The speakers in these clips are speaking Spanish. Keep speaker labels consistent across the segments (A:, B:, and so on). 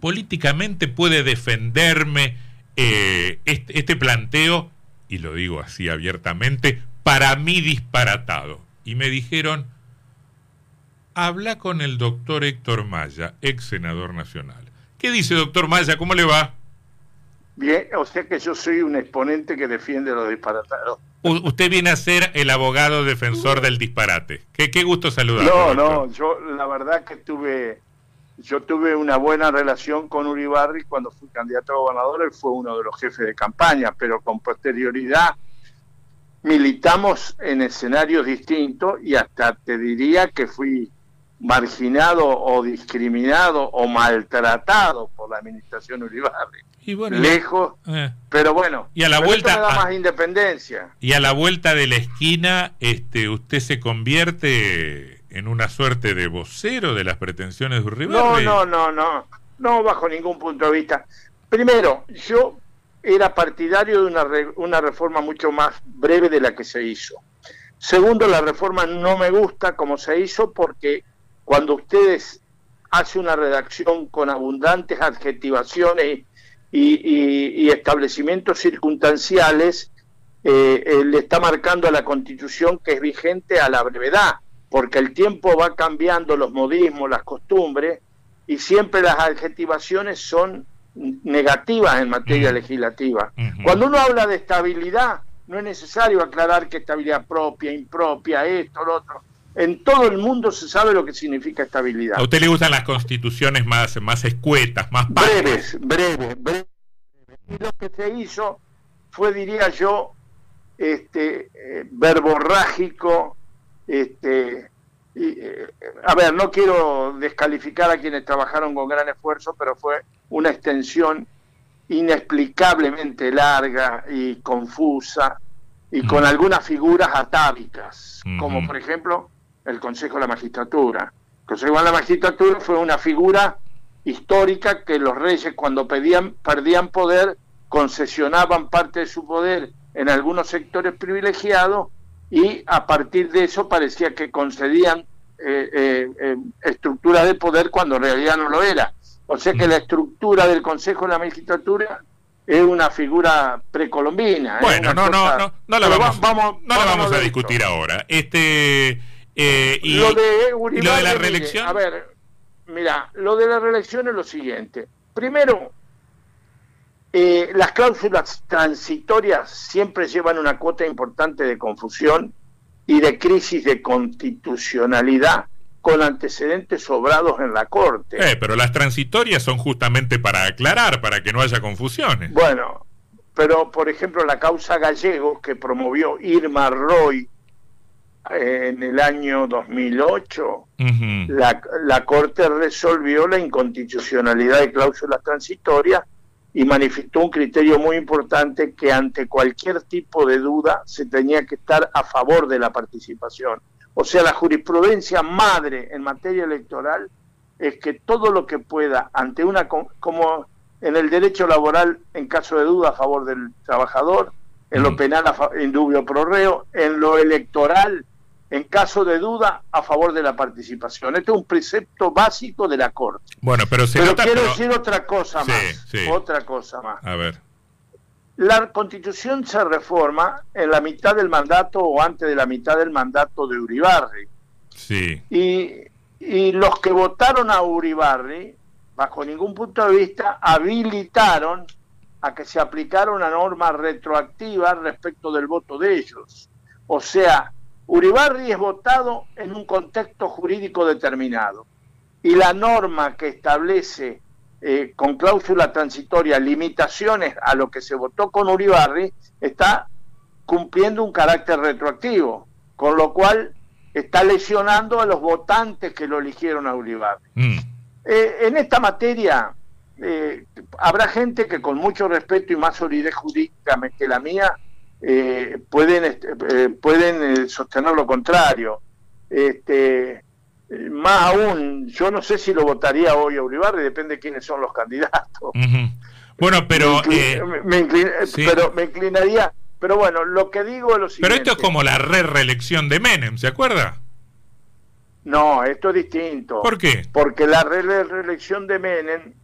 A: políticamente puede defenderme eh, este, este planteo, y lo digo así abiertamente, para mí disparatado? Y me dijeron, habla con el doctor Héctor Maya, ex senador nacional. ¿Qué dice doctor Maya? ¿Cómo le va?
B: Bien, o sea que yo soy un exponente que defiende los disparatados.
A: usted viene a ser el abogado defensor del disparate. Qué, qué gusto saludarlo.
B: No, no, yo la verdad que tuve, yo tuve una buena relación con Uribarri cuando fui candidato a gobernador, él fue uno de los jefes de campaña, pero con posterioridad militamos en escenarios distintos y hasta te diría que fui marginado o discriminado o maltratado por la administración Uribarri. Y bueno, Lejos, eh. pero bueno,
A: y a la vuelta
B: da más independencia.
A: Y a la vuelta de la esquina, este, usted se convierte en una suerte de vocero de las pretensiones de Uribarri.
B: No, no, no, no, no bajo ningún punto de vista. Primero, yo era partidario de una, una reforma mucho más breve de la que se hizo. Segundo, la reforma no me gusta como se hizo porque cuando ustedes hacen una redacción con abundantes adjetivaciones y, establecimientos circunstanciales, eh, eh, le está marcando a la constitución que es vigente a la brevedad, porque el tiempo va cambiando los modismos, las costumbres, y siempre las adjetivaciones son negativas en materia legislativa. Cuando uno habla de estabilidad, no es necesario aclarar que estabilidad propia, impropia, esto, lo otro en todo el mundo se sabe lo que significa estabilidad.
A: ¿A usted le gustan las constituciones más, más escuetas, más
B: breves, breves, breves? Y lo que se hizo fue, diría yo, este, eh, verborrágico, este, eh, a ver, no quiero descalificar a quienes trabajaron con gran esfuerzo, pero fue una extensión inexplicablemente larga y confusa y con algunas figuras atávicas, como por ejemplo el Consejo de la Magistratura. El Consejo de la Magistratura fue una figura histórica que los reyes cuando pedían, perdían poder concesionaban parte de su poder en algunos sectores privilegiados y a partir de eso parecía que concedían eh, eh, eh, estructuras de poder cuando en realidad no lo era. O sea que la estructura del Consejo de la Magistratura es una figura precolombina.
A: Bueno, no, no, no, no, la vamos, no la vamos a discutir ahora. Este
B: eh, y, lo de lo de la reelección. a ver, mira, lo de la reelección es lo siguiente. Primero, eh, las cláusulas transitorias siempre llevan una cuota importante de confusión y de crisis de constitucionalidad con antecedentes sobrados en la Corte.
A: Eh, pero las transitorias son justamente para aclarar, para que no haya confusiones.
B: Bueno, pero por ejemplo la causa Gallego que promovió Irma Roy en el año 2008, la, la Corte resolvió la inconstitucionalidad de cláusulas transitorias y manifestó un criterio muy importante que ante cualquier tipo de duda se tenía que estar a favor de la participación. O sea, la jurisprudencia madre en materia electoral es que todo lo que pueda ante una como en el derecho laboral en caso de duda a favor del trabajador, en lo penal en dubio pro reo, en lo electoral en caso de duda, a favor de la participación. Este es un precepto básico de la Corte.
A: Bueno, pero,
B: quiero decir otra cosa más. Otra cosa más.
A: A ver.
B: La Constitución se reforma en la mitad del mandato o antes de la mitad del mandato de Uribarri.
A: Sí.
B: Y, y los que votaron a Uribarri, bajo ningún punto de vista, habilitaron a que se aplicara una norma retroactiva respecto del voto de ellos. O sea, Uribarri es votado en un contexto jurídico determinado y la norma que establece eh, con cláusula transitoria limitaciones a lo que se votó con Uribarri está cumpliendo un carácter retroactivo, con lo cual está lesionando a los votantes que lo eligieron a Uribarri. Mm. Eh, en esta materia eh, habrá gente que con mucho respeto y más solidez jurídica que la mía eh, pueden, este, eh, pueden eh, sostener lo contrario. Este, más aún, yo no sé si lo votaría hoy a Uribarri, depende de quiénes son los candidatos.
A: Bueno, pero
B: me, pero me inclinaría, pero bueno, lo que digo es lo siguiente.
A: Pero esto es como la re reelección de Menem, ¿se acuerda?
B: No, esto es distinto.
A: ¿Por qué?
B: Porque la re reelección de Menem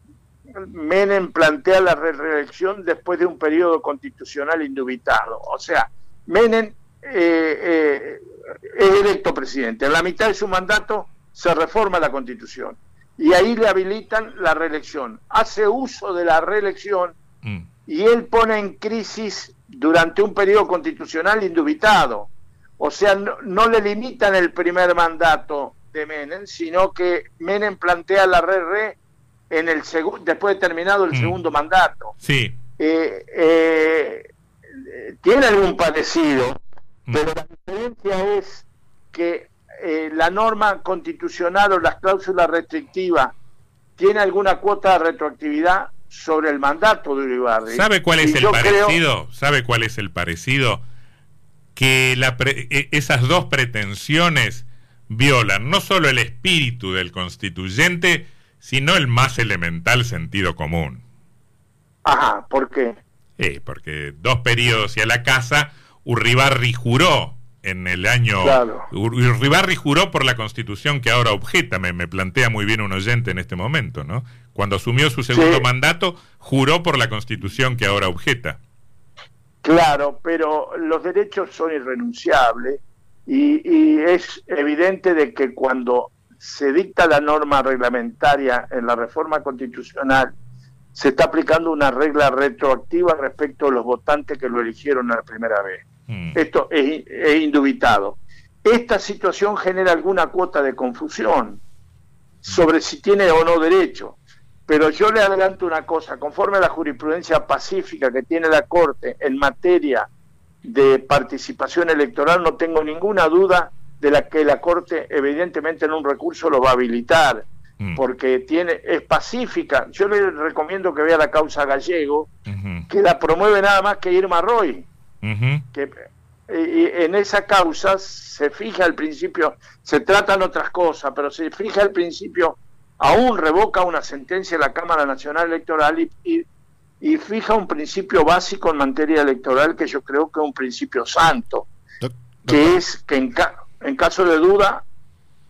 B: Menem plantea la reelección después de un periodo constitucional indubitado. O sea, Menem eh, eh, es electo presidente. En la mitad de su mandato se reforma la constitución y ahí le habilitan la reelección. Hace uso de la reelección mm. y él pone en crisis durante un periodo constitucional indubitado. O sea, no, le limitan el primer mandato de Menem, sino que Menem plantea la re-re en el después de terminado el mm. segundo mandato.
A: Sí.
B: Eh, eh, tiene algún parecido, mm. pero la diferencia es que eh, la norma constitucional o las cláusulas restrictivas tiene alguna cuota de retroactividad sobre el mandato de Uribarri.
A: ¿Sabe cuál es el parecido? ¿Sabe cuál es el parecido? Que e, esas dos pretensiones violan no solo el espíritu del constituyente, sino el más elemental sentido común.
B: Ajá, ¿por qué?
A: Eh, porque dos periodos y a la casa, Urribarri juró en el año... Claro. Urribarri juró por la constitución que ahora objeta, me, me, plantea muy bien un oyente en este momento, ¿no? Cuando asumió su segundo mandato, juró por la constitución que ahora objeta.
B: Claro, pero los derechos son irrenunciables y es evidente de que cuando se dicta la norma reglamentaria en la reforma constitucional, se está aplicando una regla retroactiva respecto a los votantes que lo eligieron la primera vez. Mm. Esto es, indubitado. Esta situación genera alguna cuota de confusión sobre si tiene o no derecho. Pero yo le adelanto una cosa, conforme a la jurisprudencia pacífica que tiene la Corte en materia de participación electoral, no tengo ninguna duda de la que la Corte evidentemente en un recurso lo va a habilitar, mm. porque tiene es pacífica. Yo le recomiendo que vea la causa Gallego, que la promueve nada más que Irma Roy, que y en esa causa se fija el principio, se tratan otras cosas, pero se fija el principio, aún revoca una sentencia de la Cámara Nacional Electoral y, y, fija un principio básico en materia electoral que yo creo que es un principio santo, que es que en, en caso de duda,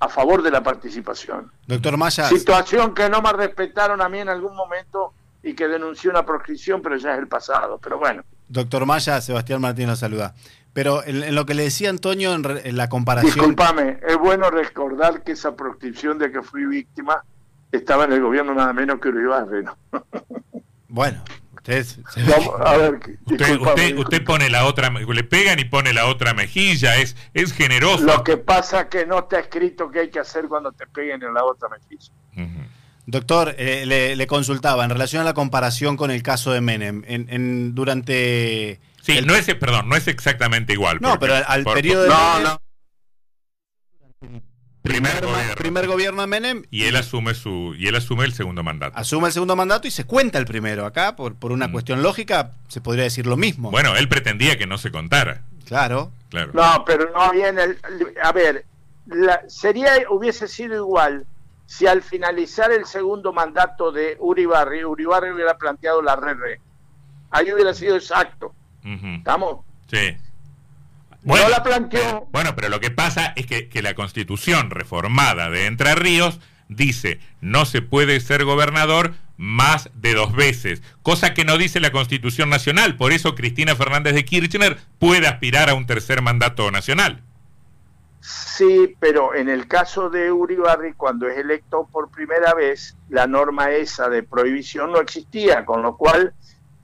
B: a favor de la participación.
C: Doctor Maya.
B: Situación que no me respetaron a mí en algún momento y que denunció una proscripción, pero ya es el pasado. Pero bueno.
C: Doctor Maya, Sebastián Martín la saluda. Pero en, lo que le decía Antonio, en, la comparación.
B: Disculpame, es bueno recordar que esa proscripción de que fui víctima estaba en el gobierno nada menos que Uribarri, ¿no?
C: Bueno,
A: usted, pone la otra, le pegan y pone la otra mejilla, es, es generoso.
B: Lo que pasa es que no está escrito qué hay que hacer cuando te peguen en la otra mejilla.
C: Doctor, eh, le, consultaba en relación a la comparación con el caso de Menem. En, durante.
A: Sí, no es, perdón, no es exactamente igual.
C: No, pero al, periodo de. No, no primer, gobierno. de Menem.
A: Y él asume su y él asume el segundo mandato.
C: Asume el segundo mandato y se cuenta el primero. Acá, por, por una mm. cuestión lógica, se podría decir lo mismo.
A: Bueno, él pretendía que no se contara.
C: Claro.
A: claro.
B: No, pero no viene el, a ver, sería hubiese sido igual si al finalizar el segundo mandato de Uribarri, Uribarri hubiera planteado la re-re. Ahí hubiera sido exacto. ¿Estamos?
A: Sí.
B: Bueno, la planteó.
A: Bueno, pero lo que pasa es que, la constitución reformada de Entre Ríos dice no se puede ser gobernador más de dos veces, cosa que no dice la Constitución Nacional. Por eso Cristina Fernández de Kirchner puede aspirar a un tercer mandato nacional.
B: Sí, pero en el caso de Uribarri, cuando es electo por primera vez, la norma esa de prohibición no existía, con lo cual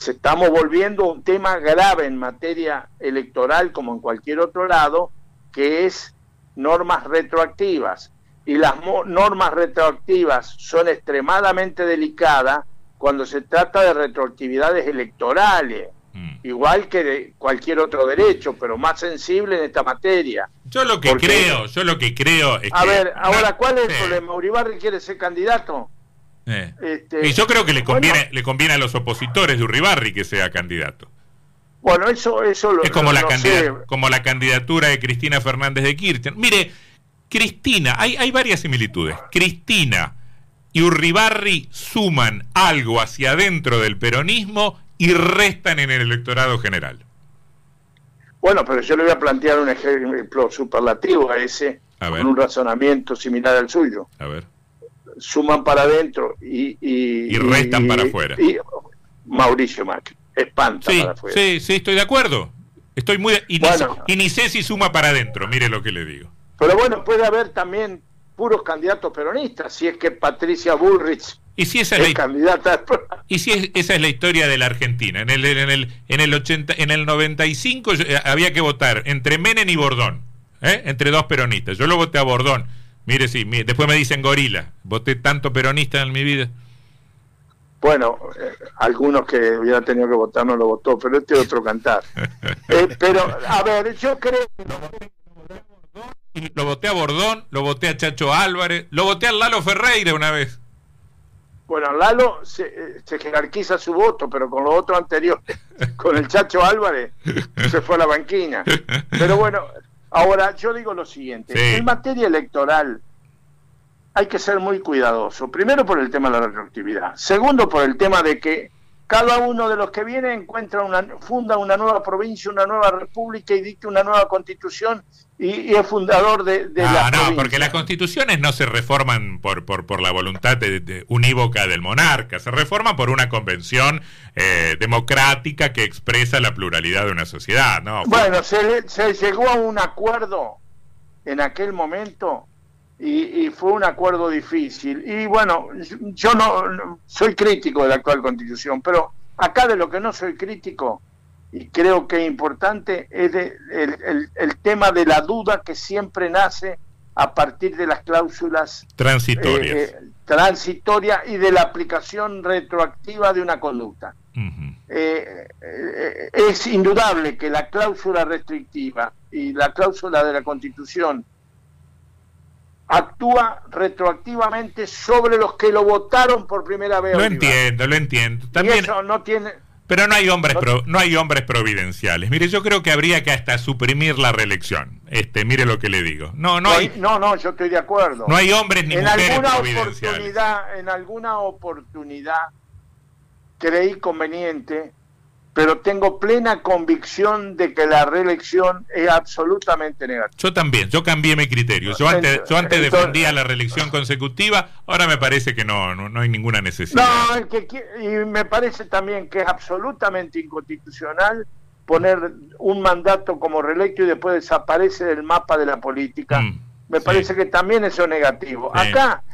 B: estamos volviendo a un tema grave en materia electoral como en cualquier otro lado, que es normas retroactivas. Y las normas retroactivas son extremadamente delicadas cuando se trata de retroactividades electorales, mm. igual que de cualquier otro derecho, pero más sensible en esta materia.
A: Yo lo que creo, yo lo que creo es
B: a ver, ahora, ¿cuál es el problema? ¿Uribarri quiere ser candidato?
A: Eh. Este, y yo creo que le conviene, le conviene a los opositores de Uribarri que sea candidato.
B: Bueno, eso, eso lo,
A: es como, la como la candidatura de Cristina Fernández de Kirchner. Mire, Cristina, hay, hay varias similitudes. Cristina y Uribarri suman algo hacia adentro del peronismo y restan en el electorado general.
B: Bueno, pero yo le voy a plantear un ejemplo superlativo a ese, con un razonamiento similar al suyo.
A: A ver
B: suman para adentro y, y,
A: Y restan para afuera.
B: y Mauricio Macri, espanta
A: Sí,
B: para afuera.
A: sí, sí, estoy de acuerdo. Estoy muy... Y, ni,
B: Bueno.
A: y ni sé si suma para adentro, mire lo que le digo.
B: Pero bueno, puede haber también puros candidatos peronistas, si es que Patricia Bullrich
A: Y si esa es la,
B: candidata.
A: y si es- esa es la historia de la Argentina. En el, en el, en el, 80, en el 95 yo- eh, había que votar entre Menem y Bordón, ¿eh? entre dos peronistas. Yo lo voté a Bordón. Mire, sí, mire, después me dicen gorila. Voté tanto peronista en mi vida.
B: Bueno, eh, algunos que hubieran tenido que votar no lo votó, pero este es otro cantar. Eh, pero, a ver, yo creo
A: Lo voté a Bordón, lo voté a Chacho Álvarez, lo voté a Lalo Ferreira una vez.
B: Bueno, Lalo se, eh, se jerarquiza su voto, pero con los otros anteriores, con el Chacho Álvarez, se fue a la banquina. Pero bueno, ahora yo digo lo siguiente,
A: Sí.
B: en materia electoral hay que ser muy cuidadoso. Primero por el tema de la retroactividad. Segundo por el tema de que cada uno de los que viene encuentra una, funda una nueva provincia, una nueva república y dicta una nueva constitución y, y es fundador de, de la
A: Ah, no,
B: provincia.
A: porque las constituciones no se reforman por, por, por la voluntad de- de- unívoca del monarca, se reforman por una convención eh, democrática que expresa la pluralidad de una sociedad, ¿no?
B: Bueno, se, se llegó a un acuerdo en aquel momento y, y fue un acuerdo difícil. Y bueno, yo no, no- soy crítico de la actual constitución, pero acá de lo que no soy crítico y creo que es importante es de- el, el- el tema de la duda que siempre nace a partir de las cláusulas
A: Transitorias.
B: eh, eh, transitorias y de la aplicación retroactiva de una conducta. Eh, eh, es indudable que la cláusula restrictiva y la cláusula de la Constitución actúa retroactivamente sobre los que lo votaron por primera vez.
A: Lo entiendo, lo entiendo.
B: Y
A: También,
B: eso no tiene.
A: pero no hay hombres
B: no-
A: pro- no hay hombres providenciales. Mire, yo creo que habría que hasta suprimir la reelección. Este, mire lo que le digo. No, no hay,
B: no, no, yo estoy de acuerdo.
A: no hay hombres ni
B: en
A: mujeres
B: alguna
A: providenciales.
B: oportunidad, en alguna oportunidad creí conveniente, pero tengo plena convicción de que la reelección es absolutamente negativa.
A: Yo también, yo cambié mi criterio. Yo antes, yo antes
B: Entonces-
A: defendía la reelección consecutiva, ahora me parece que no, no, no hay ninguna necesidad.
B: No, el que y me parece también que es absolutamente inconstitucional poner un mandato como reelecto y después desaparece del mapa de la política.
A: Mm,
B: me
A: sí.
B: parece que también eso es negativo.
A: Sí.
B: Acá,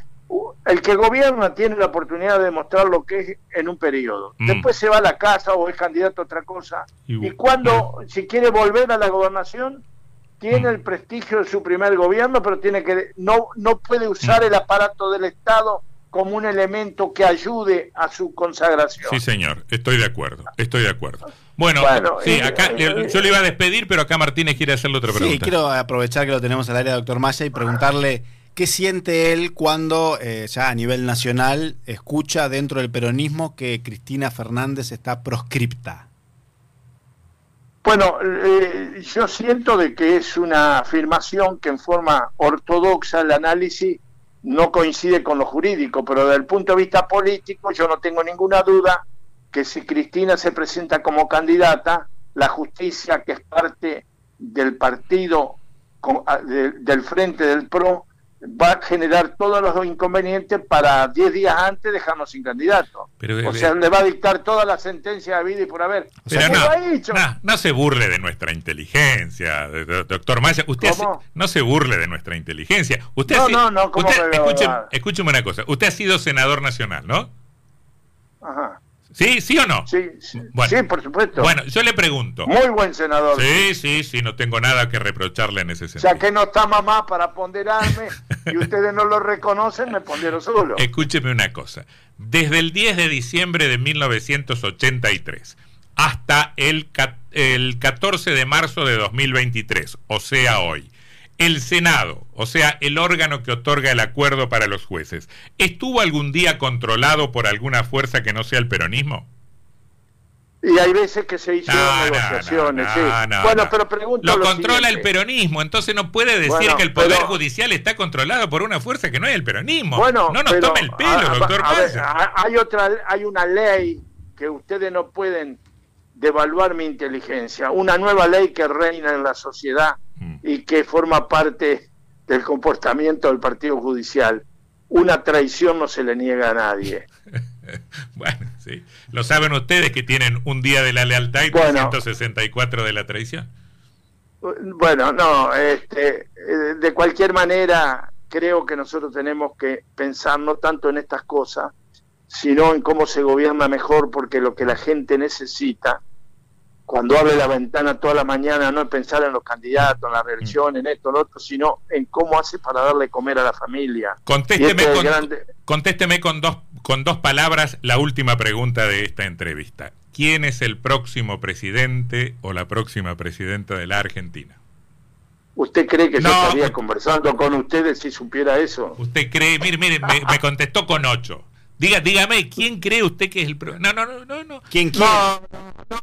B: el que gobierna tiene la oportunidad de demostrar lo que es en un periodo.
A: Mm.
B: Después se va a la casa o es candidato a otra cosa.
A: Y-
B: Y, cuando, si quiere volver a la gobernación, tiene
A: Mm.
B: el prestigio de su primer gobierno, pero tiene que no, no puede usar
A: Mm.
B: el aparato del Estado como un elemento que ayude a su consagración.
A: Sí, señor, estoy de acuerdo, estoy de acuerdo. Bueno,
B: Bueno,
A: sí,
B: eh,
A: acá
B: eh,
A: le- yo le iba a despedir, pero acá Martínez quiere hacerle otra
C: Sí,
A: pregunta.
C: quiero aprovechar que lo tenemos al aire, doctor Maya, y preguntarle qué siente él cuando, eh, ya a nivel nacional, escucha dentro del peronismo que Cristina Fernández está proscripta.
B: Bueno, eh, yo siento de que es una afirmación que en forma ortodoxa el análisis no coincide con lo jurídico, pero desde el punto de vista político yo no tengo ninguna duda que si Cristina se presenta como candidata, la justicia, que es parte del partido del frente del PRO, va a generar todos los inconvenientes para 10 días antes dejarnos sin candidato.
A: Pero,
B: o
A: eh,
B: sea, le va a dictar toda la sentencia de vida y por haber.
A: Pero
B: ¿Qué
A: no,
B: ha
A: no, no se burle de nuestra inteligencia, doctor Maya. Usted no se burle de nuestra inteligencia. Usted
B: No,
A: ha
B: no, no,
A: escúcheme una cosa. Usted ha sido senador nacional, ¿no?
B: Ajá.
A: ¿Sí, sí o no?
B: Sí, sí,
A: Bueno.
B: sí, por supuesto.
A: Bueno, yo le pregunto.
B: Muy buen senador.
A: Sí, sí, sí, no tengo nada que reprocharle en ese
B: O
A: sentido.
B: sea que no está mamá para ponderarme y ustedes no lo reconocen, me pondero solo.
A: Escúcheme una cosa. Desde el 10 de diciembre de 1983 hasta el, el 14 de marzo de 2023, o sea hoy, el Senado, o sea, el órgano que otorga el acuerdo para los jueces, ¿estuvo algún día controlado por alguna fuerza que no sea el peronismo?
B: Y hay veces que se hicieron
A: No,
B: negociaciones.
A: no,
B: sí.
A: no, no,
B: bueno,
A: no.
B: pero pregunto.
A: Lo
B: lo
A: controla el peronismo, entonces no puede decir
B: Bueno,
A: que el Poder
B: pero-
A: Judicial está controlado por una fuerza que no es el peronismo.
B: Bueno,
A: no nos
B: pero,
A: tome el pelo,
B: a- a-
A: doctor
B: a ver, hay otra, hay una ley que ustedes no pueden devaluar mi inteligencia. Una nueva ley que reina en la sociedad. Y que forma parte del comportamiento del Partido Judicial. una traición no se le niega a nadie.
A: bueno, sí. Lo saben ustedes que tienen un día de la lealtad y 364 de la traición.
B: Bueno, no, este, eh, de cualquier manera creo que nosotros tenemos que pensar no tanto en estas cosas, sino en cómo se gobierna mejor, porque lo que la gente necesita cuando abre la ventana toda la mañana no es pensar en los candidatos, en la reelección, mm. en esto, en lo otro, sino en cómo hace para darle comer a la familia.
A: Contésteme, este con, contésteme con, dos, con dos palabras la última pregunta de esta entrevista. ¿Quién es el próximo presidente o la próxima presidenta de la Argentina?
B: ¿Usted cree que yo estaría conversando con ustedes si supiera eso?
A: ¿Usted cree? Mire, mire, me, contestó con ocho. Diga, dígame, ¿quién cree usted que es el... No, no, no, no. no.
C: ¿Quién quiere? No, no,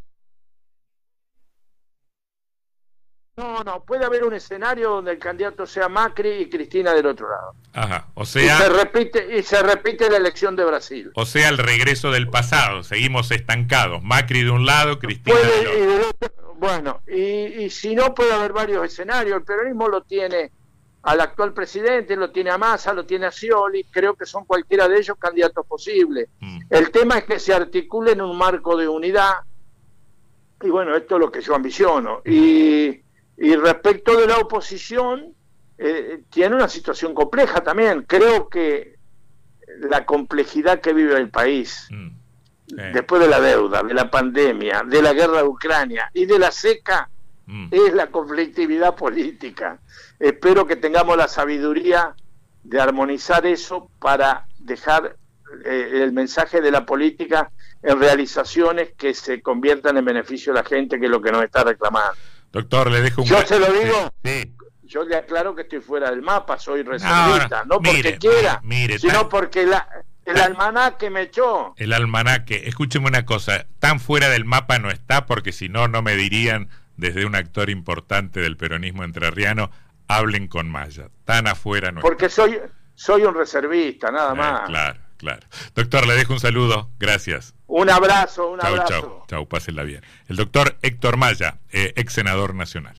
B: No, no, puede haber un escenario donde el candidato sea Macri y Cristina del otro lado.
A: Ajá, o sea...
B: Y se repite, y se repite la elección de Brasil.
A: O sea, el regreso del pasado, seguimos estancados. Macri de un lado, Cristina del otro.
B: Bueno, y, si no, puede haber varios escenarios. El peronismo lo tiene al actual presidente, lo tiene a Massa, lo tiene a Scioli, creo que son cualquiera de ellos candidatos posibles. Mm. El tema es que se articule en un marco de unidad, y bueno, esto es lo que yo ambiciono. Y y respecto de la oposición, eh, tiene una situación compleja también. Creo que la complejidad que vive el país, mm. después de la deuda, de la pandemia, de la guerra de Ucrania y de la seca, mm. es la conflictividad política. Espero que tengamos la sabiduría de armonizar eso para dejar eh, el mensaje de la política en realizaciones que se conviertan en beneficio de la gente, que es lo que nos está reclamando.
A: Doctor, le dejo un...
B: Yo se lo digo. Yo le aclaro que estoy fuera del mapa, soy reservista, no, porque quiera, sino porque la, el almanaque me echó.
A: El almanaque, escúcheme una cosa, tan fuera del mapa no está porque si no, no me dirían desde un actor importante del peronismo entrerriano, hablen con Maya. Tan afuera no
B: Porque soy, soy un reservista, nada eh, más.
A: Claro, claro. Doctor, le dejo un saludo, gracias.
B: Un abrazo, un abrazo.
A: Chau, chau, pásenla bien. El doctor Héctor Maya, eh, ex senador nacional.